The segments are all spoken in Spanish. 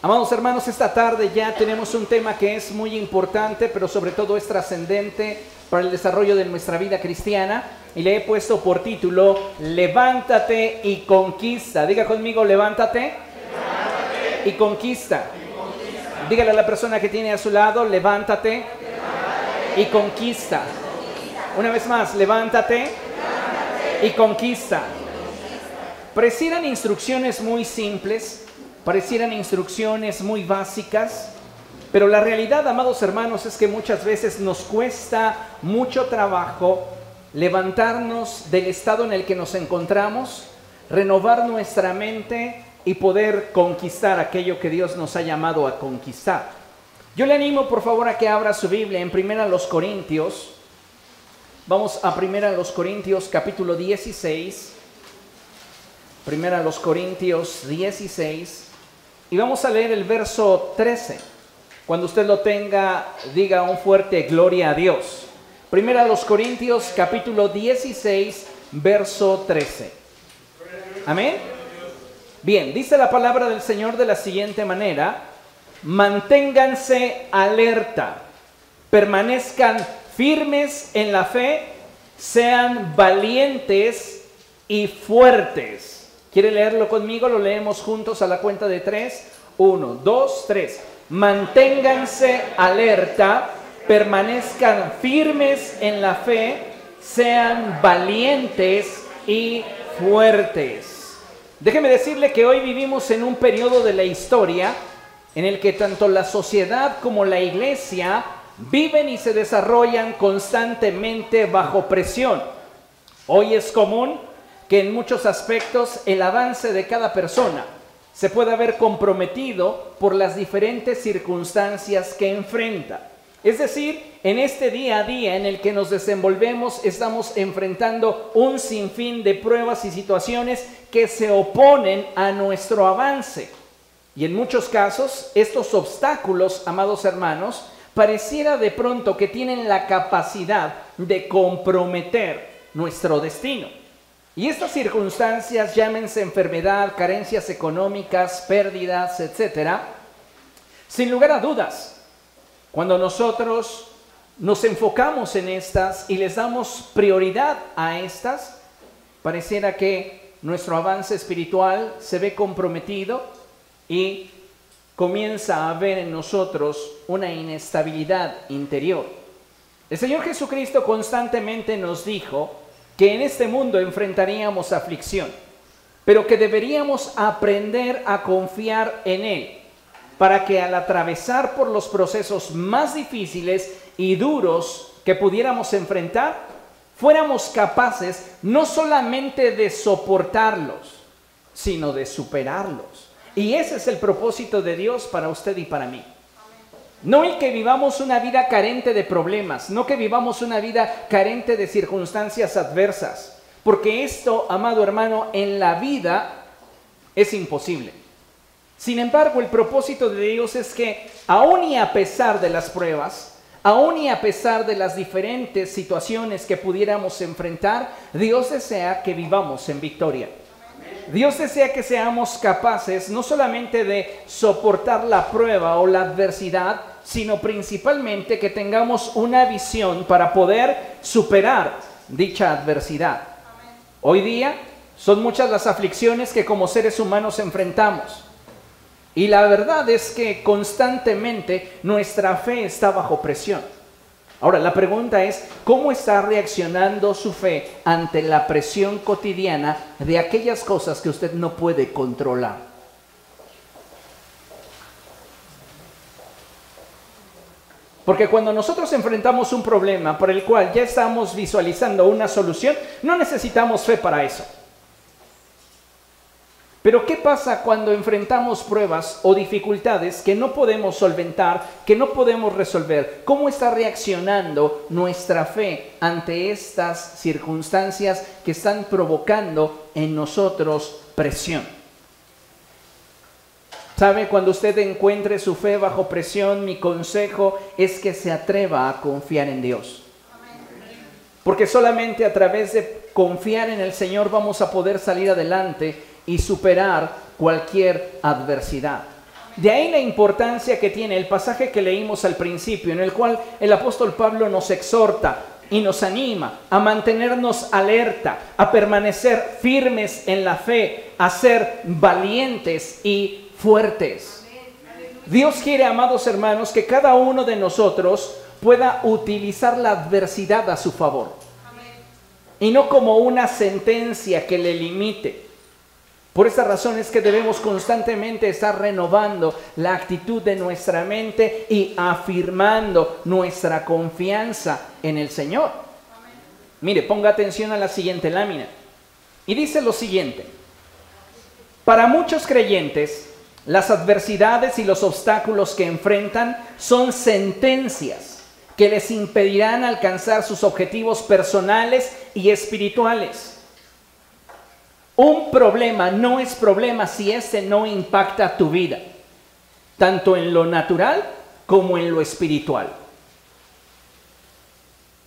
Amados hermanos, esta tarde ya tenemos un tema que es muy importante, pero sobre todo es trascendente para el desarrollo de nuestra vida cristiana. Y le he puesto por título, Levántate y conquista. Diga conmigo, levántate, y, conquista. Dígale a la persona que tiene a su lado, levántate, y conquista. Una vez más, levántate, y conquista. Parecieran instrucciones muy simples, parecieran instrucciones muy básicas, pero la realidad, amados hermanos, es que muchas veces nos cuesta mucho trabajo levantarnos del estado en el que nos encontramos, renovar nuestra mente y poder conquistar aquello que Dios nos ha llamado a conquistar. Yo le animo por favor a que abra su Biblia en Primera los Corintios. Vamos a Primera los Corintios capítulo 16. Primera los Corintios 16 y vamos a leer el verso 13. Cuando usted lo tenga, diga un fuerte gloria a Dios. Primera los Corintios capítulo 16, verso 13. Amén. Bien, dice la palabra del Señor de la siguiente manera, manténganse alerta, permanezcan firmes en la fe, sean valientes y fuertes. ¿Quiere leerlo conmigo? Lo leemos juntos a la cuenta de tres. Uno, dos, tres. Manténganse alerta, permanezcan firmes en la fe, sean valientes y fuertes. Déjeme decirle que hoy vivimos en un periodo de la historia en el que tanto la sociedad como la iglesia viven y se desarrollan constantemente bajo presión. Hoy es común que en muchos aspectos el avance de cada persona se puede ver comprometido por las diferentes circunstancias que enfrenta. Es decir, en este día a día en el que nos desenvolvemos estamos enfrentando un sinfín de pruebas y situaciones que se oponen a nuestro avance. Y en muchos casos, estos obstáculos, amados hermanos, pareciera de pronto que tienen la capacidad de comprometer nuestro destino. Y estas circunstancias, llámense enfermedad, carencias económicas, pérdidas, etcétera, sin lugar a dudas, cuando nosotros nos enfocamos en estas y les damos prioridad a estas, pareciera que nuestro avance espiritual se ve comprometido y comienza a haber en nosotros una inestabilidad interior. El Señor Jesucristo constantemente nos dijo que en este mundo enfrentaríamos aflicción, pero que deberíamos aprender a confiar en Él, para que al atravesar por los procesos más difíciles y duros que pudiéramos enfrentar, fuéramos capaces no solamente de soportarlos, sino de superarlos. Y ese es el propósito de Dios para usted y para mí. No el que vivamos una vida carente de problemas, no que vivamos una vida carente de circunstancias adversas, porque esto, amado hermano, en la vida es imposible. Sin embargo, el propósito de Dios es que, aun y a pesar de las pruebas, aun y a pesar de las diferentes situaciones que pudiéramos enfrentar, Dios desea que vivamos en victoria. Dios desea que seamos capaces no solamente de soportar la prueba o la adversidad, sino principalmente que tengamos una visión para poder superar dicha adversidad. Hoy día son muchas las aflicciones que como seres humanos enfrentamos. Y la verdad es que constantemente nuestra fe está bajo presión. Ahora, la pregunta es, ¿cómo está reaccionando su fe ante la presión cotidiana de aquellas cosas que usted no puede controlar? Porque cuando nosotros enfrentamos un problema por el cual ya estamos visualizando una solución, no necesitamos fe para eso. Pero ¿qué pasa cuando enfrentamos pruebas o dificultades que no podemos solventar, que no podemos resolver? ¿Cómo está reaccionando nuestra fe ante estas circunstancias que están provocando en nosotros presión? ¿Sabe? Cuando usted encuentre su fe bajo presión, mi consejo es que se atreva a confiar en Dios. Porque solamente a través de confiar en el Señor vamos a poder salir adelante y superar cualquier adversidad. De ahí la importancia que tiene el pasaje que leímos al principio, en el cual el apóstol Pablo nos exhorta y nos anima a mantenernos alerta, a permanecer firmes en la fe, a ser valientes y fuertes. Dios quiere, amados hermanos, que cada uno de nosotros pueda utilizar la adversidad a su favor. Y no como una sentencia que le limite. Por esa razón es que debemos constantemente estar renovando la actitud de nuestra mente y afirmando nuestra confianza en el Señor. Mire, ponga atención a la siguiente lámina. Y dice lo siguiente. Para muchos creyentes, las adversidades y los obstáculos que enfrentan son sentencias que les impedirán alcanzar sus objetivos personales y espirituales. Un problema no es problema si ese no impacta tu vida, tanto en lo natural como en lo espiritual.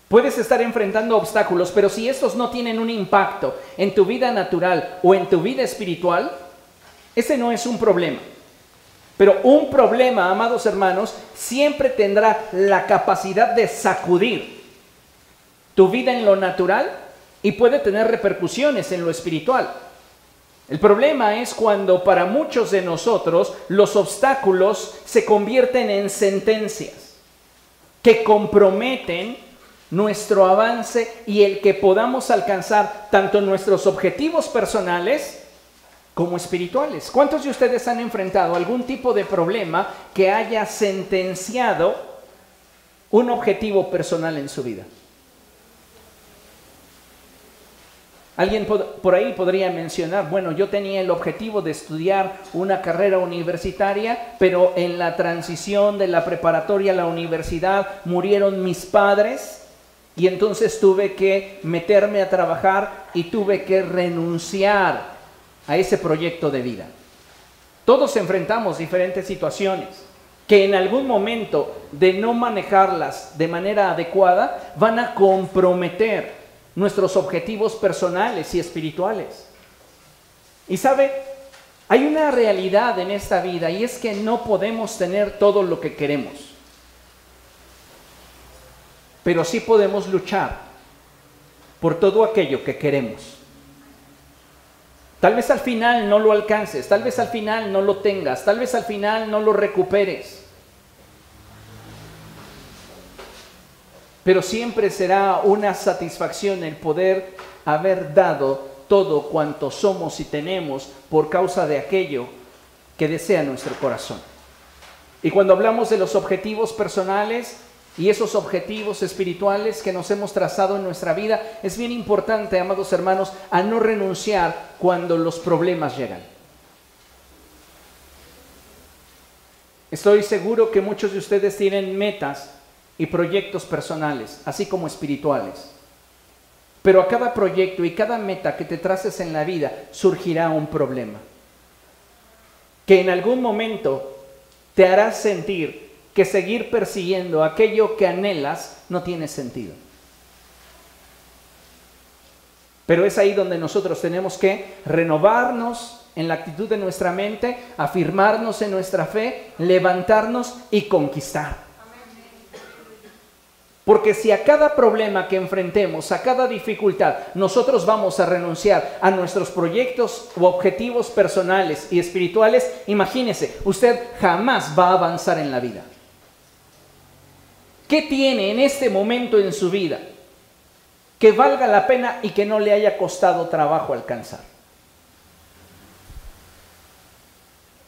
Puedes estar enfrentando obstáculos, pero si estos no tienen un impacto en tu vida natural o en tu vida espiritual, ese no es un problema. Pero un problema, amados hermanos, siempre tendrá la capacidad de sacudir tu vida en lo natural y puede tener repercusiones en lo espiritual. El problema es cuando para muchos de nosotros los obstáculos se convierten en sentencias que comprometen nuestro avance y el que podamos alcanzar tanto nuestros objetivos personales como espirituales. ¿Cuántos de ustedes han enfrentado algún tipo de problema que haya sentenciado un objetivo personal en su vida? Alguien por ahí podría mencionar, bueno, yo tenía el objetivo de estudiar una carrera universitaria, pero en la transición de la preparatoria a la universidad murieron mis padres y entonces tuve que meterme a trabajar y tuve que renunciar a ese proyecto de vida. Todos enfrentamos diferentes situaciones que en algún momento de no manejarlas de manera adecuada van a comprometer nuestros objetivos personales y espirituales. Y sabe, hay una realidad en esta vida y es que no podemos tener todo lo que queremos. Pero sí podemos luchar por todo aquello que queremos. Tal vez al final no lo alcances, tal vez al final no lo tengas, tal vez al final no lo recuperes. pero siempre será una satisfacción el poder haber dado todo cuanto somos y tenemos por causa de aquello que desea nuestro corazón. Y cuando hablamos de los objetivos personales y esos objetivos espirituales que nos hemos trazado en nuestra vida, es bien importante, amados hermanos, a no renunciar cuando los problemas llegan. Estoy seguro que muchos de ustedes tienen metas y proyectos personales, así como espirituales. Pero a cada proyecto y cada meta que te traces en la vida surgirá un problema. Que en algún momento te hará sentir que seguir persiguiendo aquello que anhelas no tiene sentido. Pero es ahí donde nosotros tenemos que renovarnos en la actitud de nuestra mente, afirmarnos en nuestra fe, levantarnos y conquistar. Porque si a cada problema que enfrentemos, a cada dificultad, nosotros vamos a renunciar a nuestros proyectos o objetivos personales y espirituales, imagínese, usted jamás va a avanzar en la vida. ¿Qué tiene en este momento en su vida que valga la pena y que no le haya costado trabajo alcanzar?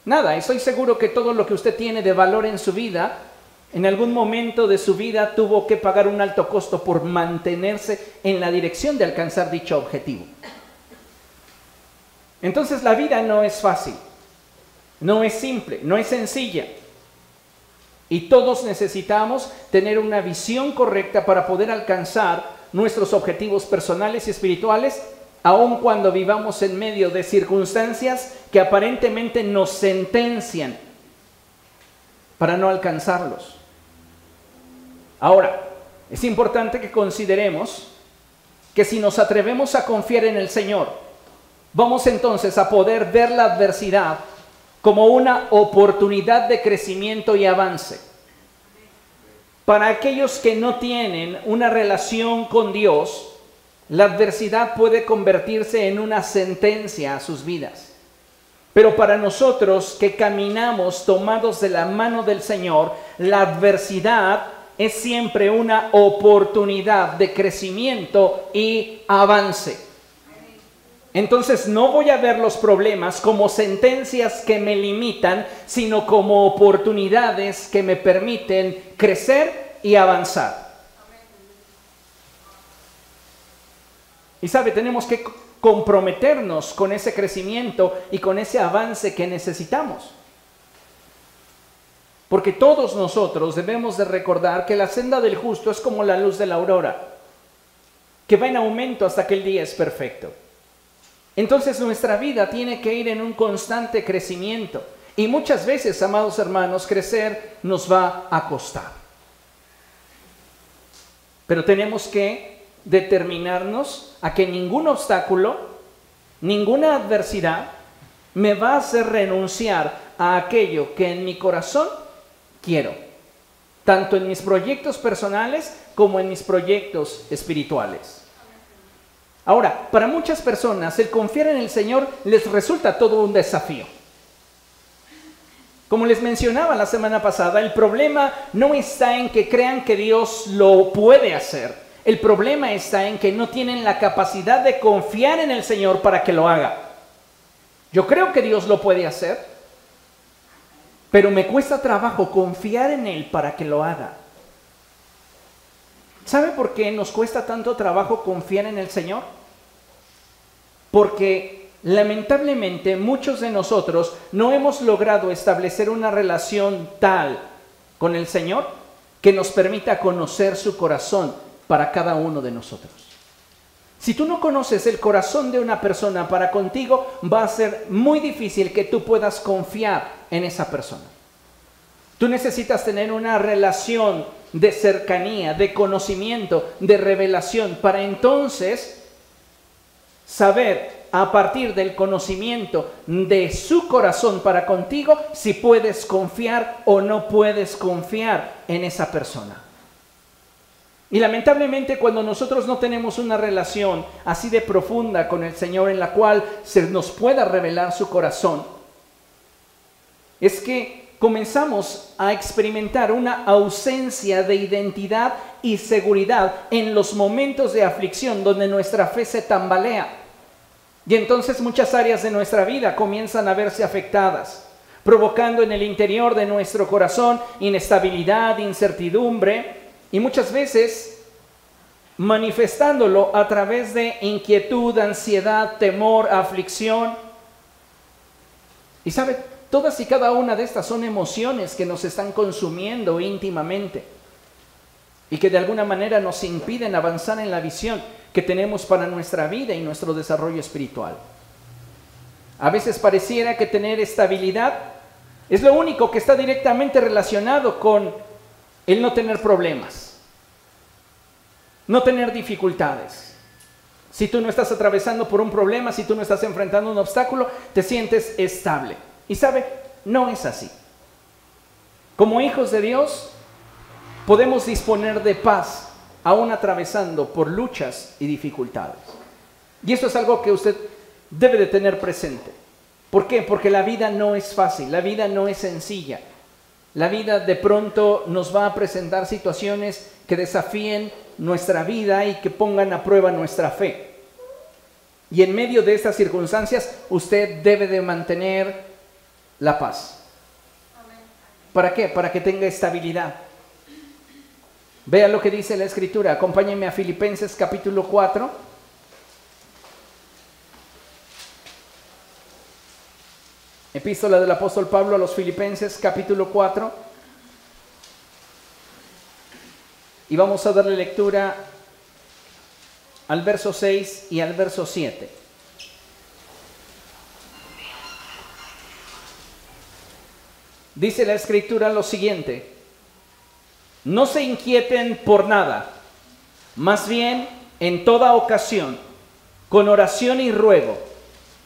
Nada, estoy seguro que todo lo que usted tiene de valor en su vida en algún momento de su vida tuvo que pagar un alto costo por mantenerse en la dirección de alcanzar dicho objetivo. Entonces la vida no es fácil, no es simple, no es sencilla. Y todos necesitamos tener una visión correcta para poder alcanzar nuestros objetivos personales y espirituales, aun cuando vivamos en medio de circunstancias que aparentemente nos sentencian para no alcanzarlos. Ahora, es importante que consideremos que si nos atrevemos a confiar en el Señor, vamos entonces a poder ver la adversidad como una oportunidad de crecimiento y avance. Para aquellos que no tienen una relación con Dios, la adversidad puede convertirse en una sentencia a sus vidas. Pero para nosotros que caminamos tomados de la mano del Señor, la adversidad es siempre una oportunidad de crecimiento y avance. Entonces no voy a ver los problemas como sentencias que me limitan, sino como oportunidades que me permiten crecer y avanzar. Y sabe, tenemos que comprometernos con ese crecimiento y con ese avance que necesitamos. Porque todos nosotros debemos de recordar que la senda del justo es como la luz de la aurora, que va en aumento hasta que el día es perfecto. Entonces nuestra vida tiene que ir en un constante crecimiento. Y muchas veces, amados hermanos, crecer nos va a costar. Pero tenemos que determinarnos a que ningún obstáculo, ninguna adversidad me va a hacer renunciar a aquello que en mi corazón quiero, tanto en mis proyectos personales como en mis proyectos espirituales. Ahora, para muchas personas el confiar en el Señor les resulta todo un desafío. Como les mencionaba la semana pasada, el problema no está en que crean que Dios lo puede hacer. El problema está en que no tienen la capacidad de confiar en el Señor para que lo haga. Yo creo que Dios lo puede hacer, pero me cuesta trabajo confiar en Él para que lo haga. ¿Sabe por qué nos cuesta tanto trabajo confiar en el Señor? Porque lamentablemente muchos de nosotros no hemos logrado establecer una relación tal con el Señor que nos permita conocer su corazón para cada uno de nosotros. Si tú no conoces el corazón de una persona para contigo, va a ser muy difícil que tú puedas confiar en esa persona. Tú necesitas tener una relación de cercanía, de conocimiento, de revelación, para entonces saber a partir del conocimiento de su corazón para contigo si puedes confiar o no puedes confiar en esa persona. Y lamentablemente cuando nosotros no tenemos una relación así de profunda con el Señor en la cual se nos pueda revelar su corazón, es que comenzamos a experimentar una ausencia de identidad y seguridad en los momentos de aflicción donde nuestra fe se tambalea. Y entonces muchas áreas de nuestra vida comienzan a verse afectadas, provocando en el interior de nuestro corazón inestabilidad, incertidumbre, y muchas veces manifestándolo a través de inquietud, ansiedad, temor, aflicción. Y sabe, todas y cada una de estas son emociones que nos están consumiendo íntimamente y que de alguna manera nos impiden avanzar en la visión que tenemos para nuestra vida y nuestro desarrollo espiritual. A veces pareciera que tener estabilidad es lo único que está directamente relacionado con el no tener problemas, no tener dificultades. Si tú no estás atravesando por un problema, si tú no estás enfrentando un obstáculo, te sientes estable. Y sabe, no es así. Como hijos de Dios, podemos disponer de paz aún atravesando por luchas y dificultades. Y eso es algo que usted debe de tener presente. ¿Por qué? Porque la vida no es fácil, la vida no es sencilla. La vida de pronto nos va a presentar situaciones que desafíen nuestra vida y que pongan a prueba nuestra fe. Y en medio de estas circunstancias usted debe de mantener la paz. ¿Para qué? Para que tenga estabilidad. Vea lo que dice la escritura. Acompáñenme a Filipenses capítulo 4. Epístola del apóstol Pablo a los Filipenses capítulo 4. Y vamos a darle lectura al verso 6 y al verso 7. Dice la escritura lo siguiente, no se inquieten por nada, más bien en toda ocasión, con oración y ruego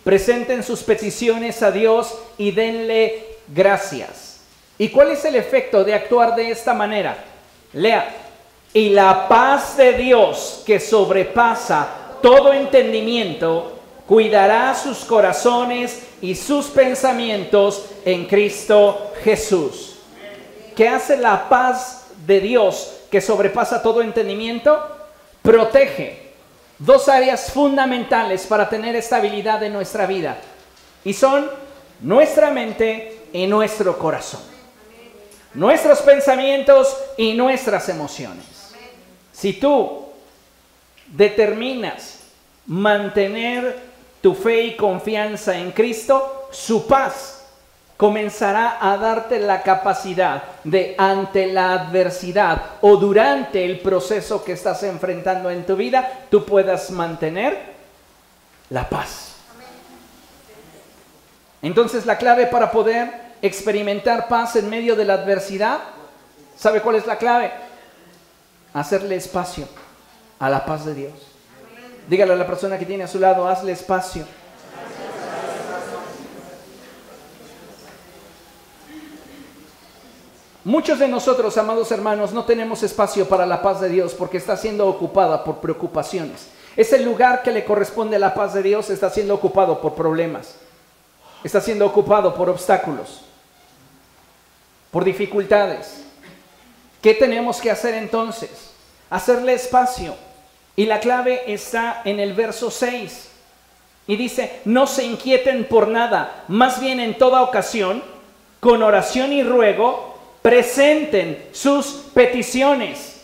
presenten sus peticiones a Dios y denle gracias. ¿Y cuál es el efecto de actuar de esta manera? Lea, y la paz de Dios que sobrepasa todo entendimiento, cuidará sus corazones y sus pensamientos en Cristo Jesús. ¿Qué hace la paz de Dios que sobrepasa todo entendimiento? Protege dos áreas fundamentales para tener estabilidad en nuestra vida. Y son nuestra mente y nuestro corazón. Nuestros pensamientos y nuestras emociones. Si tú determinas mantener tu fe y confianza en Cristo, su paz comenzará a darte la capacidad de ante la adversidad o durante el proceso que estás enfrentando en tu vida, tú puedas mantener la paz. Entonces la clave para poder experimentar paz en medio de la adversidad, ¿sabe cuál es la clave? Hacerle espacio a la paz de Dios. Dígale a la persona que tiene a su lado, hazle espacio Muchos de nosotros, amados hermanos, no tenemos espacio para la paz de Dios porque está siendo ocupada por preocupaciones. Ese lugar que le corresponde a la paz de Dios está siendo ocupado por problemas. Está siendo ocupado por obstáculos, por dificultades. ¿Qué tenemos que hacer entonces? Hacerle espacio. Y la clave está en el verso 6. Y dice, no se inquieten por nada, más bien en toda ocasión, con oración y ruego, presenten sus peticiones.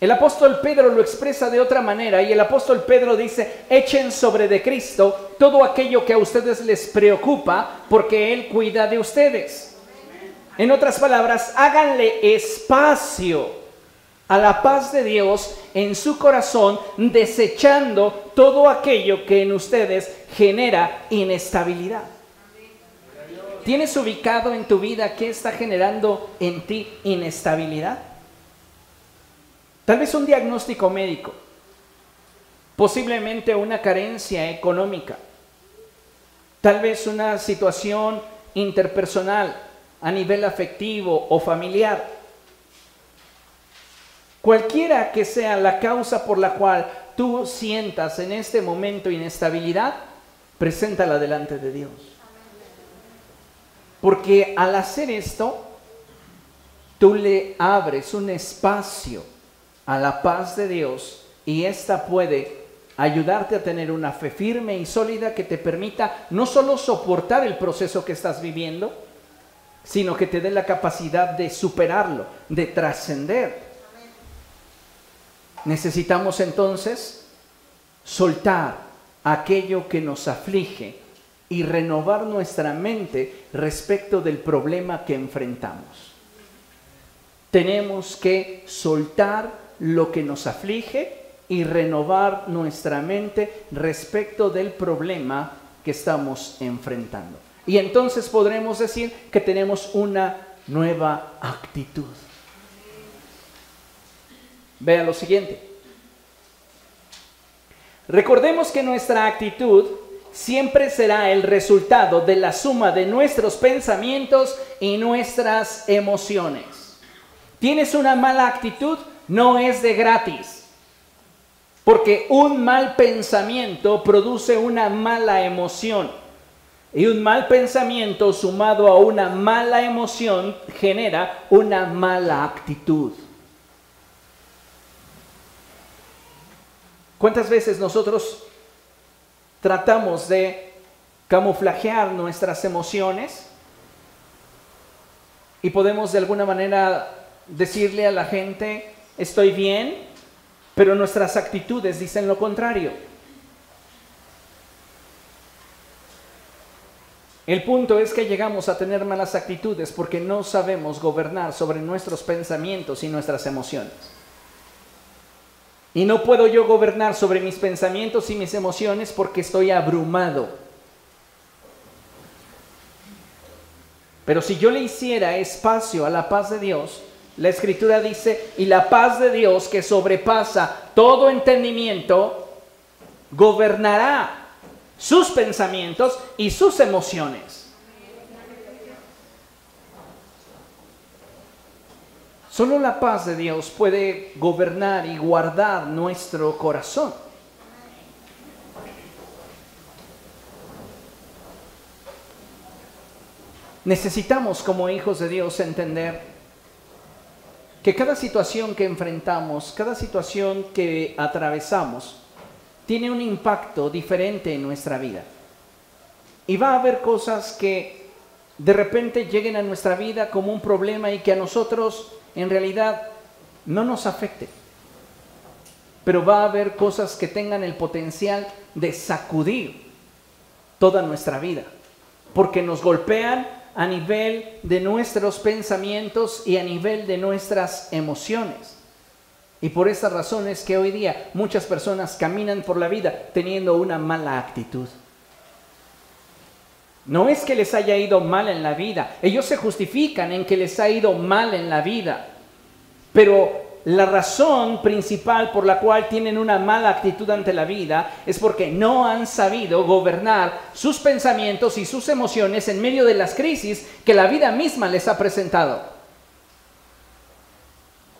El apóstol Pedro lo expresa de otra manera y el apóstol Pedro dice, echen sobre de Cristo todo aquello que a ustedes les preocupa porque Él cuida de ustedes. En otras palabras, háganle espacio a la paz de Dios en su corazón, desechando todo aquello que en ustedes genera inestabilidad. ¿Tienes ubicado en tu vida qué está generando en ti inestabilidad? Tal vez un diagnóstico médico, posiblemente una carencia económica, tal vez una situación interpersonal a nivel afectivo o familiar. Cualquiera que sea la causa por la cual tú sientas en este momento inestabilidad, preséntala delante de Dios. Porque al hacer esto, tú le abres un espacio a la paz de Dios y esta puede ayudarte a tener una fe firme y sólida que te permita no solo soportar el proceso que estás viviendo, sino que te dé la capacidad de superarlo, de trascender. Necesitamos entonces soltar aquello que nos aflige y renovar nuestra mente respecto del problema que enfrentamos. Tenemos que soltar lo que nos aflige y renovar nuestra mente respecto del problema que estamos enfrentando. Y entonces podremos decir que tenemos una nueva actitud. Vea lo siguiente. Recordemos que nuestra actitud siempre será el resultado de la suma de nuestros pensamientos y nuestras emociones. ¿Tienes una mala actitud? No es de gratis. Porque un mal pensamiento produce una mala emoción. Y un mal pensamiento sumado a una mala emoción genera una mala actitud. ¿Cuántas veces nosotros tratamos de camuflajear nuestras emociones y podemos de alguna manera decirle a la gente, estoy bien, pero nuestras actitudes dicen lo contrario. El punto es que llegamos a tener malas actitudes porque no sabemos gobernar sobre nuestros pensamientos y nuestras emociones. Y no puedo yo gobernar sobre mis pensamientos y mis emociones porque estoy abrumado. Pero si yo le hiciera espacio a la paz de Dios, la escritura dice, y la paz de Dios que sobrepasa todo entendimiento, gobernará sus pensamientos y sus emociones. Solo la paz de Dios puede gobernar y guardar nuestro corazón. Necesitamos como hijos de Dios entender que cada situación que enfrentamos, cada situación que atravesamos, tiene un impacto diferente en nuestra vida. Y va a haber cosas que de repente lleguen a nuestra vida como un problema y que a nosotros en realidad no nos afecte. Pero va a haber cosas que tengan el potencial de sacudir toda nuestra vida, porque nos golpean a nivel de nuestros pensamientos y a nivel de nuestras emociones. Y por esas razones que hoy día muchas personas caminan por la vida teniendo una mala actitud. No es que les haya ido mal en la vida, ellos se justifican en que les ha ido mal en la vida, pero la razón principal por la cual tienen una mala actitud ante la vida es porque no han sabido gobernar sus pensamientos y sus emociones en medio de las crisis que la vida misma les ha presentado.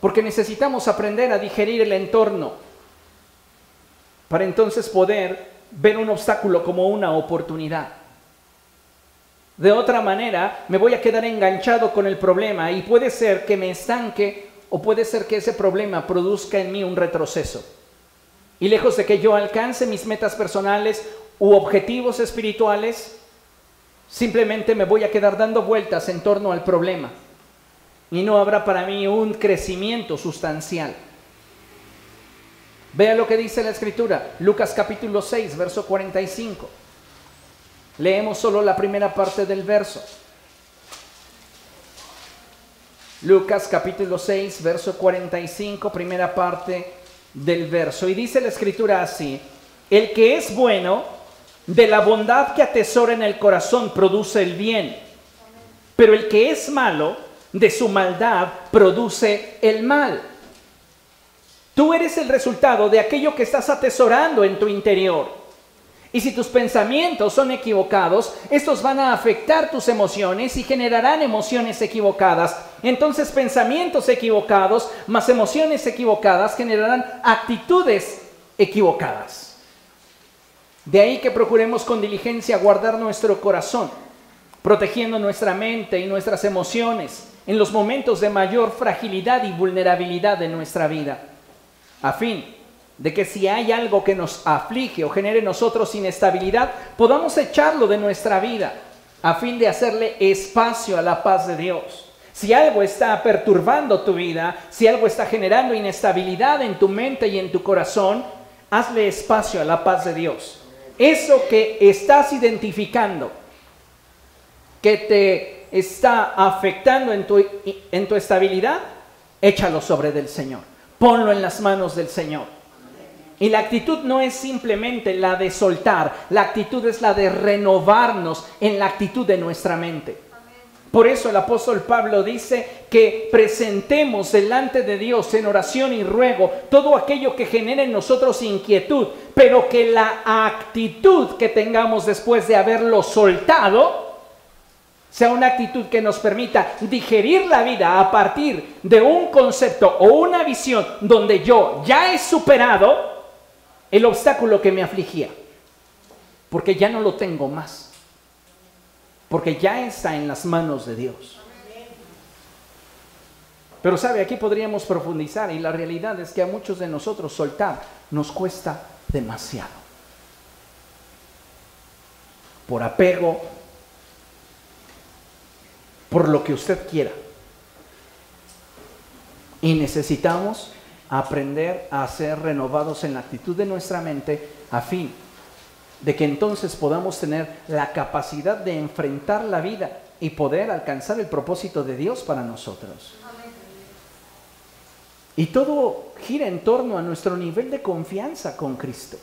Porque necesitamos aprender a digerir el entorno para entonces poder ver un obstáculo como una oportunidad. De otra manera, me voy a quedar enganchado con el problema y puede ser que me estanque o puede ser que ese problema produzca en mí un retroceso. Y lejos de que yo alcance mis metas personales u objetivos espirituales, simplemente me voy a quedar dando vueltas en torno al problema. Y no habrá para mí un crecimiento sustancial. Vea lo que dice la escritura, Lucas capítulo 6, verso 45. Leemos solo la primera parte del verso. Lucas capítulo 6, verso 45, primera parte del verso. Y dice la escritura así, el que es bueno, de la bondad que atesora en el corazón produce el bien, pero el que es malo, de su maldad produce el mal. Tú eres el resultado de aquello que estás atesorando en tu interior. Y si tus pensamientos son equivocados, estos van a afectar tus emociones y generarán emociones equivocadas. Entonces pensamientos equivocados más emociones equivocadas generarán actitudes equivocadas. De ahí que procuremos con diligencia guardar nuestro corazón, protegiendo nuestra mente y nuestras emociones en los momentos de mayor fragilidad y vulnerabilidad de nuestra vida, a fin de que si hay algo que nos aflige o genere en nosotros inestabilidad, podamos echarlo de nuestra vida a fin de hacerle espacio a la paz de Dios. Si algo está perturbando tu vida, si algo está generando inestabilidad en tu mente y en tu corazón, hazle espacio a la paz de Dios. Eso que estás identificando, que te está afectando en tu, en tu estabilidad, échalo sobre del Señor. Ponlo en las manos del Señor. Y la actitud no es simplemente la de soltar, la actitud es la de renovarnos en la actitud de nuestra mente. Por eso el apóstol Pablo dice que presentemos delante de Dios en oración y ruego todo aquello que genere en nosotros inquietud, pero que la actitud que tengamos después de haberlo soltado sea una actitud que nos permita digerir la vida a partir de un concepto o una visión donde yo ya he superado el obstáculo que me afligía, porque ya no lo tengo más, porque ya está en las manos de Dios. Pero sabe, aquí podríamos profundizar y la realidad es que a muchos de nosotros soltar nos cuesta demasiado. Por apego, por lo que usted quiera. Y necesitamos aprender a ser renovados en la actitud de nuestra mente a fin de que entonces podamos tener la capacidad de enfrentar la vida y poder alcanzar el propósito de Dios para nosotros. Y todo gira en torno a nuestro nivel de confianza con Cristo.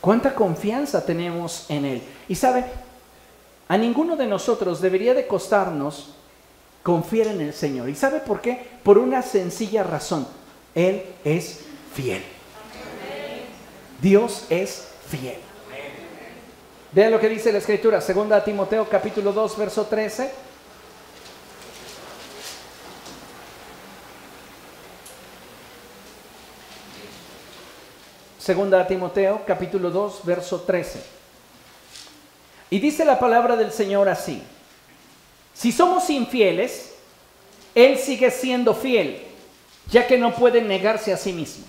¿Cuánta confianza tenemos en Él? Y sabe, a ninguno de nosotros debería de costarnos confiar en el Señor. ¿Y sabe por qué? Por una sencilla razón. Él es fiel. Dios es fiel. Vean lo que dice la escritura, segunda Timoteo capítulo 2, verso 13. Segunda Timoteo capítulo 2, verso 13. Y dice la palabra del Señor así, si somos infieles, Él sigue siendo fiel, ya que no puede negarse a sí mismo.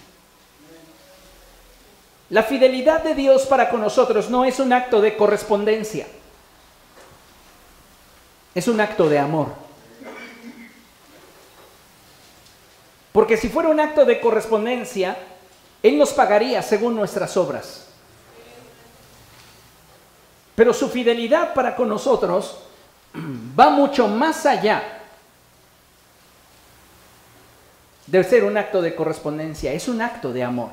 La fidelidad de Dios para con nosotros no es un acto de correspondencia, es un acto de amor. Porque si fuera un acto de correspondencia, Él nos pagaría según nuestras obras. Pero su fidelidad para con nosotros va mucho más allá de ser un acto de correspondencia, es un acto de amor.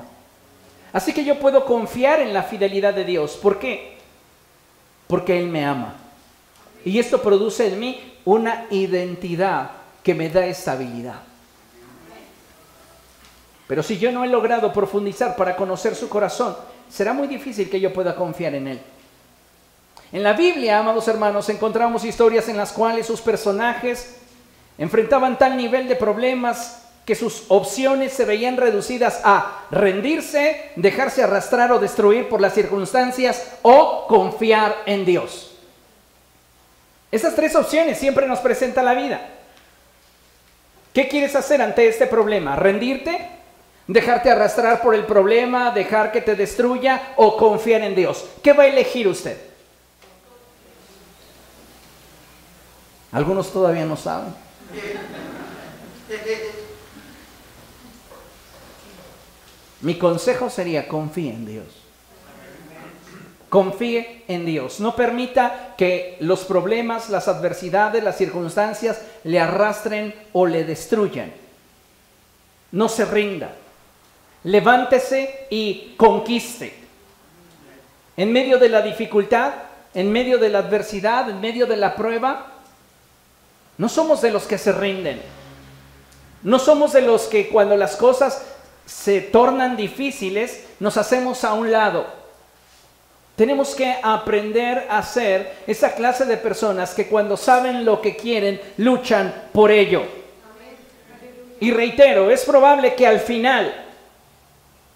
Así que yo puedo confiar en la fidelidad de Dios. ¿Por qué? Porque Él me ama. Y esto produce en mí una identidad que me da estabilidad. Pero si yo no he logrado profundizar para conocer su corazón, será muy difícil que yo pueda confiar en Él. En la Biblia, amados hermanos, encontramos historias en las cuales sus personajes enfrentaban tal nivel de problemas que sus opciones se veían reducidas a rendirse, dejarse arrastrar o destruir por las circunstancias o confiar en Dios. Esas tres opciones siempre nos presenta la vida. ¿Qué quieres hacer ante este problema? ¿Rendirte? ¿Dejarte arrastrar por el problema? ¿Dejar que te destruya? ¿O confiar en Dios? ¿Qué va a elegir usted? Algunos todavía no saben. Mi consejo sería confíe en Dios. Confíe en Dios. No permita que los problemas, las adversidades, las circunstancias le arrastren o le destruyan. No se rinda. Levántese y conquiste. En medio de la dificultad, en medio de la adversidad, en medio de la prueba, no somos de los que se rinden. No somos de los que cuando las cosas se tornan difíciles nos hacemos a un lado. Tenemos que aprender a ser esa clase de personas que cuando saben lo que quieren, luchan por ello. Y reitero, es probable que al final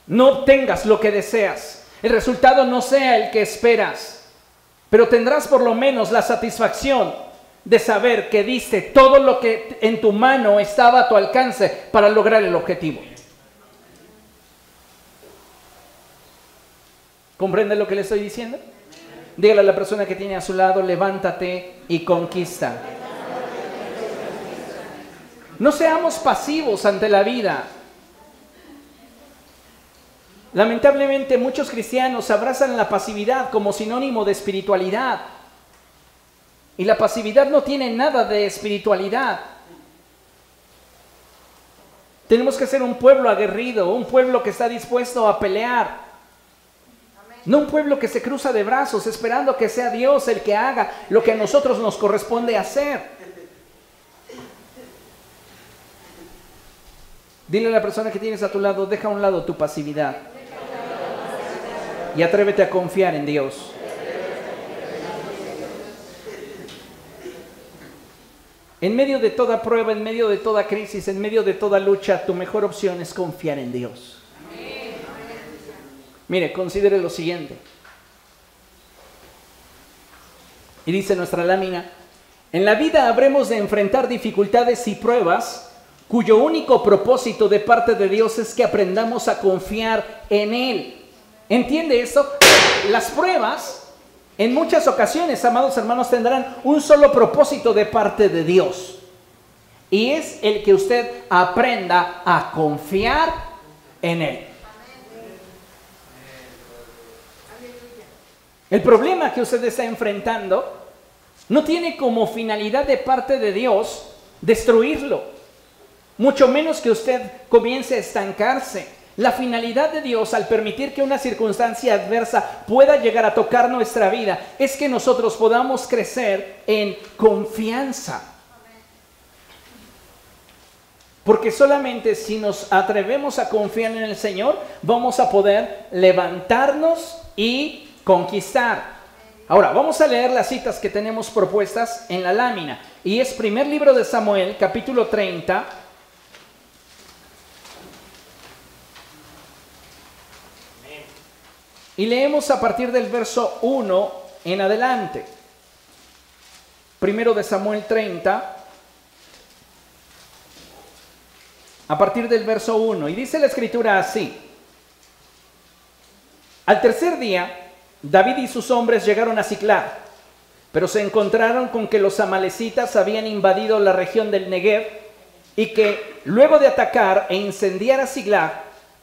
no obtengas lo que deseas. El resultado no sea el que esperas, pero tendrás por lo menos la satisfacción de saber que diste todo lo que en tu mano estaba a tu alcance para lograr el objetivo. ¿Comprende lo que le estoy diciendo? Dígale a la persona que tiene a su lado, levántate y conquista. No seamos pasivos ante la vida. Lamentablemente muchos cristianos abrazan la pasividad como sinónimo de espiritualidad. Y la pasividad no tiene nada de espiritualidad. Tenemos que ser un pueblo aguerrido, un pueblo que está dispuesto a pelear. No un pueblo que se cruza de brazos esperando que sea Dios el que haga lo que a nosotros nos corresponde hacer. Dile a la persona que tienes a tu lado, deja a un lado tu pasividad. Y atrévete a confiar en Dios. En medio de toda prueba, en medio de toda crisis, en medio de toda lucha, tu mejor opción es confiar en Dios. Mire, considere lo siguiente. Y dice nuestra lámina, en la vida habremos de enfrentar dificultades y pruebas cuyo único propósito de parte de Dios es que aprendamos a confiar en Él. ¿Entiende eso? Las pruebas en muchas ocasiones, amados hermanos, tendrán un solo propósito de parte de Dios. Y es el que usted aprenda a confiar en Él. El problema que usted está enfrentando no tiene como finalidad de parte de Dios destruirlo. Mucho menos que usted comience a estancarse. La finalidad de Dios al permitir que una circunstancia adversa pueda llegar a tocar nuestra vida es que nosotros podamos crecer en confianza. Porque solamente si nos atrevemos a confiar en el Señor, vamos a poder levantarnos y conquistar. Ahora, vamos a leer las citas que tenemos propuestas en la lámina. Y es primer libro de Samuel, capítulo 30. Y leemos a partir del verso 1 en adelante. Primero de Samuel 30, a partir del verso 1. Y dice la escritura así. Al tercer día, David y sus hombres llegaron a Ciclad, pero se encontraron con que los amalecitas habían invadido la región del Negev y que luego de atacar e incendiar a Ciclad,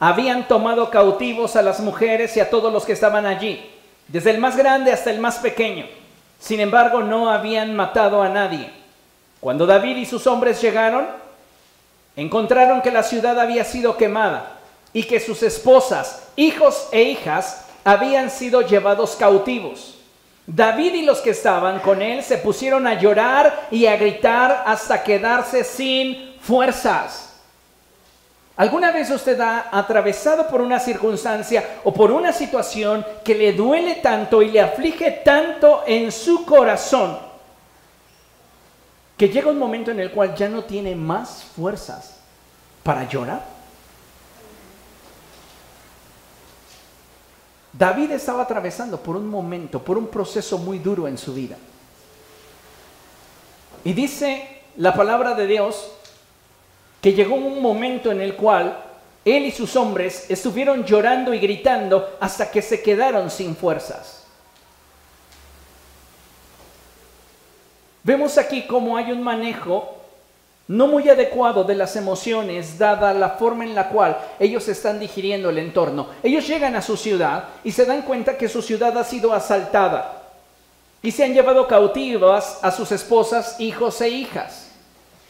habían tomado cautivos a las mujeres y a todos los que estaban allí, desde el más grande hasta el más pequeño. Sin embargo, no habían matado a nadie. Cuando David y sus hombres llegaron, encontraron que la ciudad había sido quemada y que sus esposas, hijos e hijas habían sido llevados cautivos. David y los que estaban con él se pusieron a llorar y a gritar hasta quedarse sin fuerzas. ¿Alguna vez usted ha atravesado por una circunstancia o por una situación que le duele tanto y le aflige tanto en su corazón que llega un momento en el cual ya no tiene más fuerzas para llorar? David estaba atravesando por un momento, por un proceso muy duro en su vida. Y dice la palabra de Dios que llegó un momento en el cual él y sus hombres estuvieron llorando y gritando hasta que se quedaron sin fuerzas. Vemos aquí cómo hay un manejo no muy adecuado de las emociones, dada la forma en la cual ellos están digiriendo el entorno. Ellos llegan a su ciudad y se dan cuenta que su ciudad ha sido asaltada y se han llevado cautivas a sus esposas, hijos e hijas.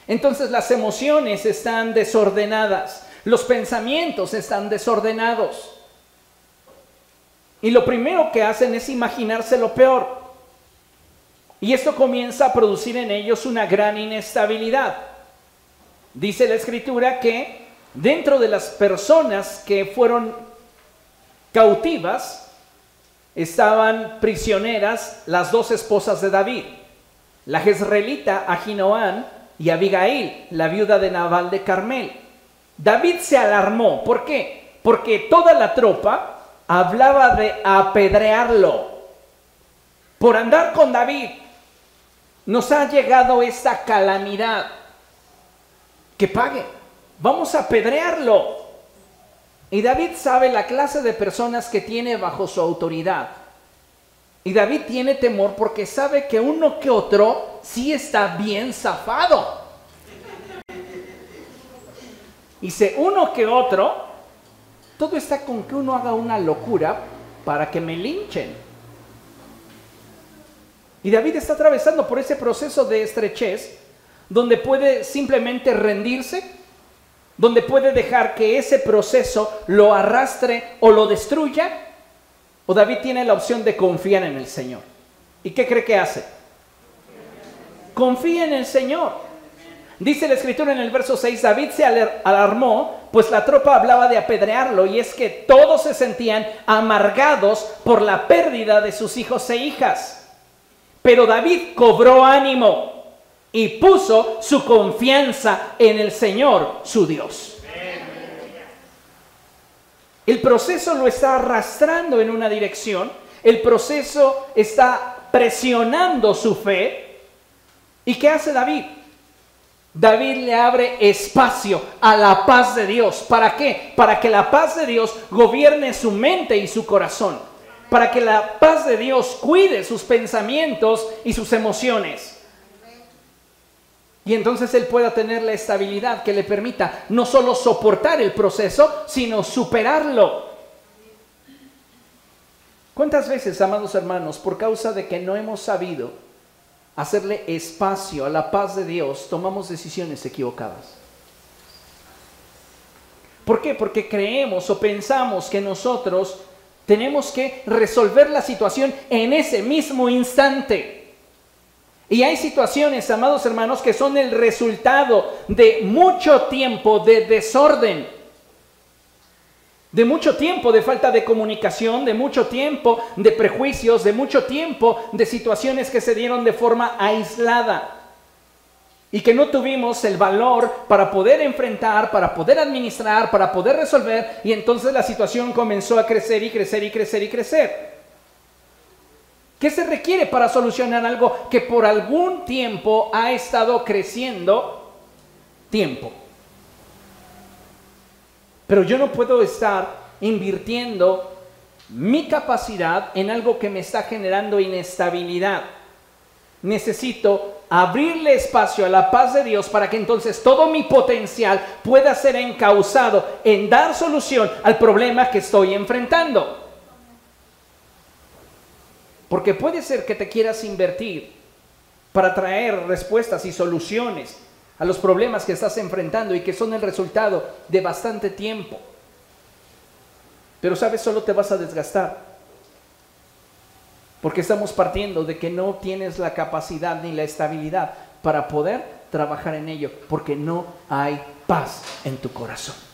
Entonces las emociones están desordenadas, los pensamientos están desordenados. Y lo primero que hacen es imaginarse lo peor. Y esto comienza a producir en ellos una gran inestabilidad. Dice la escritura que dentro de las personas que fueron cautivas estaban prisioneras las dos esposas de David, la jezreelita Ahinoam y Abigail, la viuda de Nabal de Carmel. David se alarmó, ¿por qué? Porque toda la tropa hablaba de apedrearlo. Por andar con David nos ha llegado esta calamidad que pague. Vamos a apedrearlo. Y David sabe la clase de personas que tiene bajo su autoridad. Y David tiene temor porque sabe que uno que otro sí está bien zafado. Dice, uno que otro, todo está con que uno haga una locura para que me linchen. Y David está atravesando por ese proceso de estrechez donde puede simplemente rendirse, donde puede dejar que ese proceso lo arrastre o lo destruya, o David tiene la opción de confiar en el Señor. ¿Y qué cree que hace? Confía en el Señor. Dice la escritura en el verso 6, David se alarmó, pues la tropa hablaba de apedrearlo, y es que todos se sentían amargados por la pérdida de sus hijos e hijas. Pero David cobró ánimo y puso su confianza en el Señor, su Dios. El proceso lo está arrastrando en una dirección, el proceso está presionando su fe. ¿Y qué hace David? David le abre espacio a la paz de Dios. ¿Para qué? Para que la paz de Dios gobierne su mente y su corazón. Para que la paz de Dios cuide sus pensamientos y sus emociones. Y entonces él pueda tener la estabilidad que le permita no solo soportar el proceso, sino superarlo. ¿Cuántas veces, amados hermanos, por causa de que no hemos sabido hacerle espacio a la paz de Dios, tomamos decisiones equivocadas? ¿Por qué? Porque creemos o pensamos que nosotros tenemos que resolver la situación en ese mismo instante. Y hay situaciones, amados hermanos, que son el resultado de mucho tiempo de desorden. de mucho tiempo de falta de comunicación, de mucho tiempo de prejuicios, de mucho tiempo de situaciones que se dieron de forma aislada y que no tuvimos el valor para poder enfrentar, para poder administrar, para poder resolver y entonces la situación comenzó a crecer y crecer y crecer y crecer. ¿Qué se requiere para solucionar algo que por algún tiempo ha estado creciendo? Tiempo. Pero yo no puedo estar invirtiendo mi capacidad en algo que me está generando inestabilidad. Necesito abrirle espacio a la paz de Dios para que entonces todo mi potencial pueda ser encauzado en dar solución al problema que estoy enfrentando. Porque puede ser que te quieras invertir para traer respuestas y soluciones a los problemas que estás enfrentando y que son el resultado de bastante tiempo. Pero sabes, solo te vas a desgastar. Porque estamos partiendo de que no tienes la capacidad ni la estabilidad para poder trabajar en ello, porque no hay paz en tu corazón.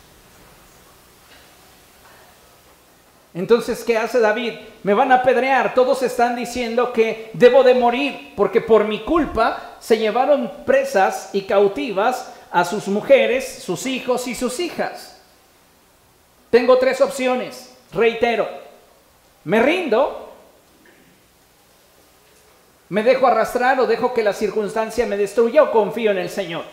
Entonces, ¿qué hace David? Me van a apedrear. Todos están diciendo que debo de morir porque por mi culpa se llevaron presas y cautivas a sus mujeres, sus hijos y sus hijas. Tengo tres opciones. Reitero. Me rindo. Me dejo arrastrar o dejo que la circunstancia me destruya o confío en el Señor.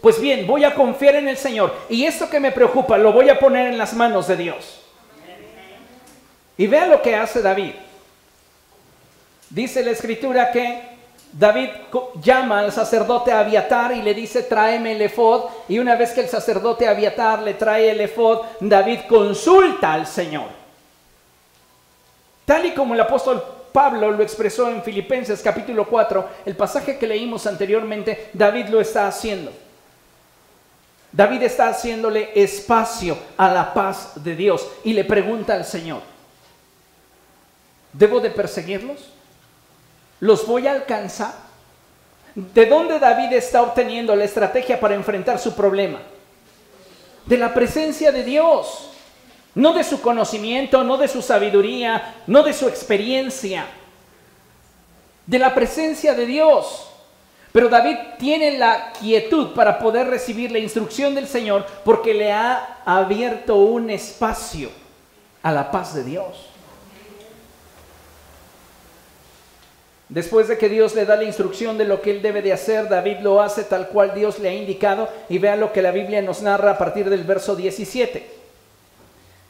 Pues bien, voy a confiar en el Señor. Y esto que me preocupa lo voy a poner en las manos de Dios. Y vea lo que hace David. Dice la escritura que David llama al sacerdote Abiatar y le dice, tráeme el efod. Y una vez que el sacerdote Abiatar le trae el efod, David consulta al Señor. Tal y como el apóstol Pablo lo expresó en Filipenses capítulo 4, el pasaje que leímos anteriormente, David lo está haciendo. David está haciéndole espacio a la paz de Dios y le pregunta al Señor, ¿Debo de perseguirlos? ¿Los voy a alcanzar? ¿De dónde David está obteniendo la estrategia para enfrentar su problema? De la presencia de Dios, no de su conocimiento, no de su sabiduría, no de su experiencia, de la presencia de Dios. Pero David tiene la quietud para poder recibir la instrucción del Señor porque le ha abierto un espacio a la paz de Dios. Después de que Dios le da la instrucción de lo que él debe de hacer, David lo hace tal cual Dios le ha indicado y vea lo que la Biblia nos narra a partir del verso 17.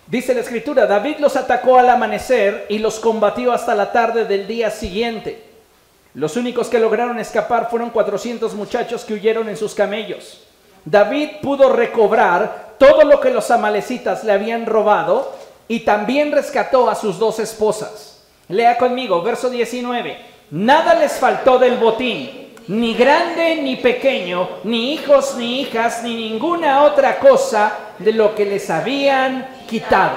Dice la escritura, David los atacó al amanecer y los combatió hasta la tarde del día siguiente. Los únicos que lograron escapar fueron 400 muchachos que huyeron en sus camellos. David pudo recobrar todo lo que los amalecitas le habían robado y también rescató a sus dos esposas. Lea conmigo, verso 19. Nada les faltó del botín, ni grande ni pequeño, ni hijos ni hijas, ni ninguna otra cosa de lo que les habían quitado.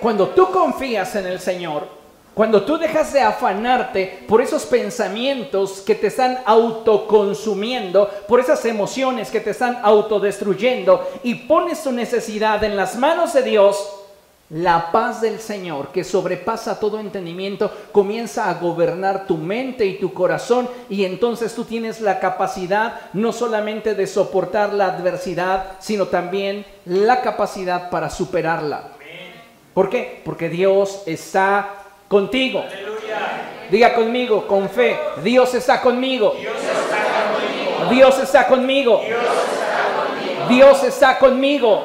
Cuando tú confías en el Señor, cuando tú dejas de afanarte por esos pensamientos que te están autoconsumiendo, por esas emociones que te están autodestruyendo y pones tu necesidad en las manos de Dios, la paz del Señor, que sobrepasa todo entendimiento, comienza a gobernar tu mente y tu corazón y entonces tú tienes la capacidad no solamente de soportar la adversidad, sino también la capacidad para superarla. ¿Por qué? Porque Dios está contigo. Diga conmigo, con fe, Dios está conmigo. Dios está conmigo. Dios está conmigo.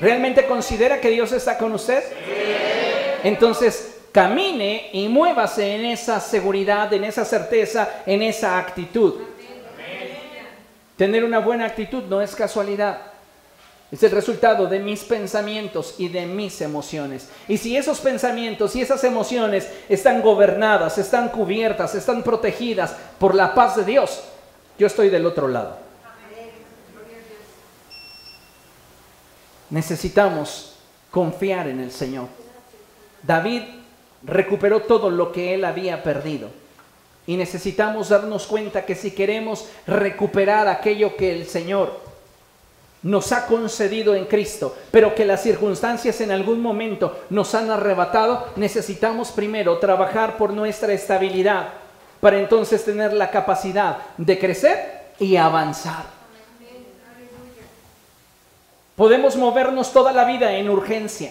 ¿Realmente considera que Dios está con usted? Entonces, camine y muévase en esa seguridad, en esa certeza, en esa actitud. Tener una buena actitud no es casualidad. Es el resultado de mis pensamientos y de mis emociones. Y si esos pensamientos y esas emociones están gobernadas, están cubiertas, están protegidas por la paz de Dios, yo estoy del otro lado. Necesitamos confiar en el Señor. David recuperó todo lo que él había perdido. Y necesitamos darnos cuenta que si queremos recuperar aquello que el Señor nos ha concedido en Cristo, pero que las circunstancias en algún momento nos han arrebatado, necesitamos primero trabajar por nuestra estabilidad para entonces tener la capacidad de crecer y avanzar. Podemos movernos toda la vida en urgencia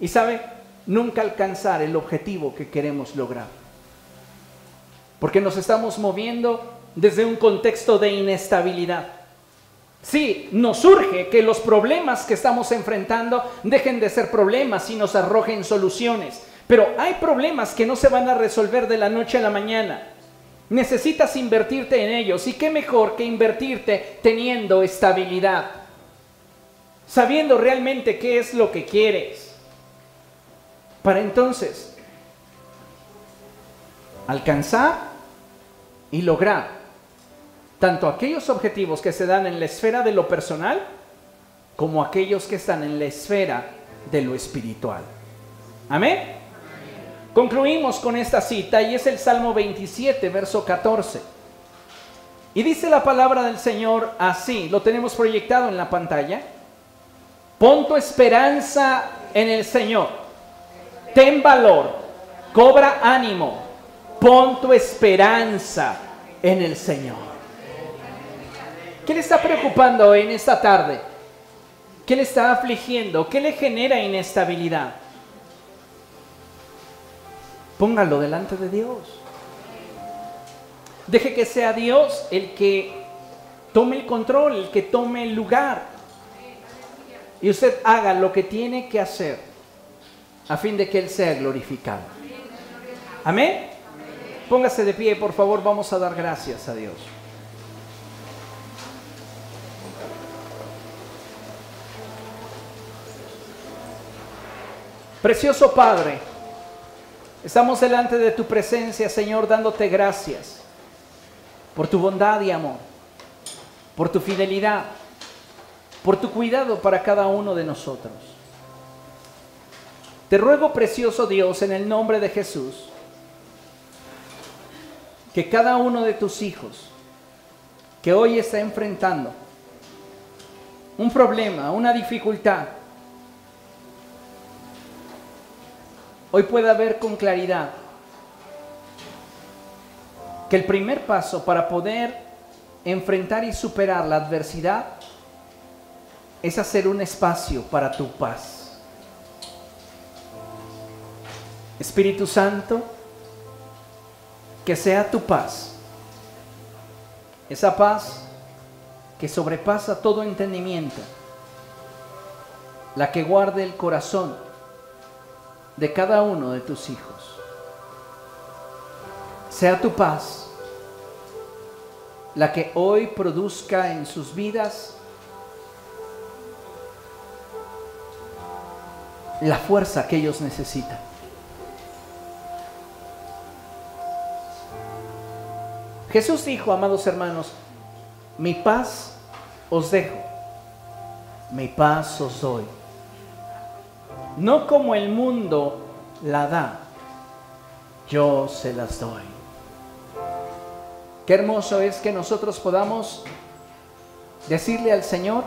y, ¿sabe? Nunca alcanzar el objetivo que queremos lograr. Porque nos estamos moviendo desde un contexto de inestabilidad. Sí, nos surge que los problemas que estamos enfrentando dejen de ser problemas y nos arrojen soluciones. Pero hay problemas que no se van a resolver de la noche a la mañana. Necesitas invertirte en ellos. ¿Y qué mejor que invertirte teniendo estabilidad? Sabiendo realmente qué es lo que quieres. Para entonces alcanzar y lograr tanto aquellos objetivos que se dan en la esfera de lo personal como aquellos que están en la esfera de lo espiritual. Amén. Concluimos con esta cita y es el Salmo 27, verso 14. Y dice la palabra del Señor así, lo tenemos proyectado en la pantalla. Pon tu esperanza en el Señor. Ten valor, cobra ánimo. Pon tu esperanza en el Señor. ¿Qué le está preocupando en esta tarde? ¿Qué le está afligiendo? ¿Qué le genera inestabilidad? Póngalo delante de Dios. Deje que sea Dios el que tome el control, el que tome el lugar. Y usted haga lo que tiene que hacer a fin de que Él sea glorificado. Amén. Póngase de pie, por favor, vamos a dar gracias a Dios. Precioso Padre, estamos delante de tu presencia, Señor, dándote gracias por tu bondad y amor, por tu fidelidad, por tu cuidado para cada uno de nosotros. Te ruego, precioso Dios, en el nombre de Jesús, que cada uno de tus hijos que hoy está enfrentando un problema, una dificultad, hoy pueda ver con claridad que el primer paso para poder enfrentar y superar la adversidad es hacer un espacio para tu paz. Espíritu Santo, que sea tu paz, esa paz que sobrepasa todo entendimiento, la que guarde el corazón, de cada uno de tus hijos. Sea tu paz la que hoy produzca en sus vidas la fuerza que ellos necesitan. Jesús dijo, amados hermanos, mi paz os dejo, mi paz os doy no como el mundo la da, yo se las doy. Qué hermoso es que nosotros podamos decirle al Señor,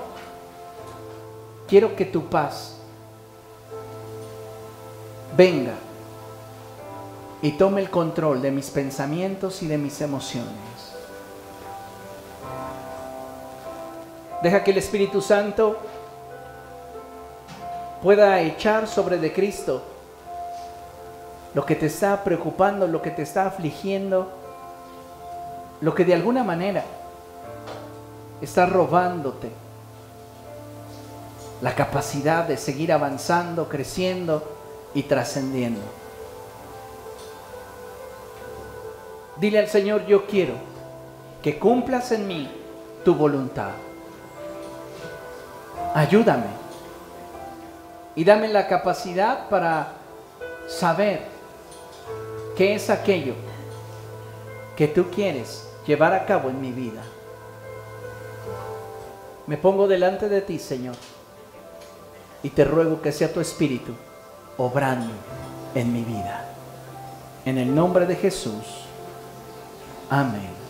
quiero que tu paz venga y tome el control de mis pensamientos y de mis emociones. Deja que el Espíritu Santo pueda echar sobre de Cristo lo que te está preocupando, lo que te está afligiendo, lo que de alguna manera está robándote la capacidad de seguir avanzando, creciendo y trascendiendo. Dile al Señor, yo quiero que cumplas en mí tu voluntad. Ayúdame y dame la capacidad para saber qué es aquello que tú quieres llevar a cabo en mi vida. Me pongo delante de ti, Señor, y te ruego que sea tu Espíritu obrando en mi vida. En el nombre de Jesús. Amén.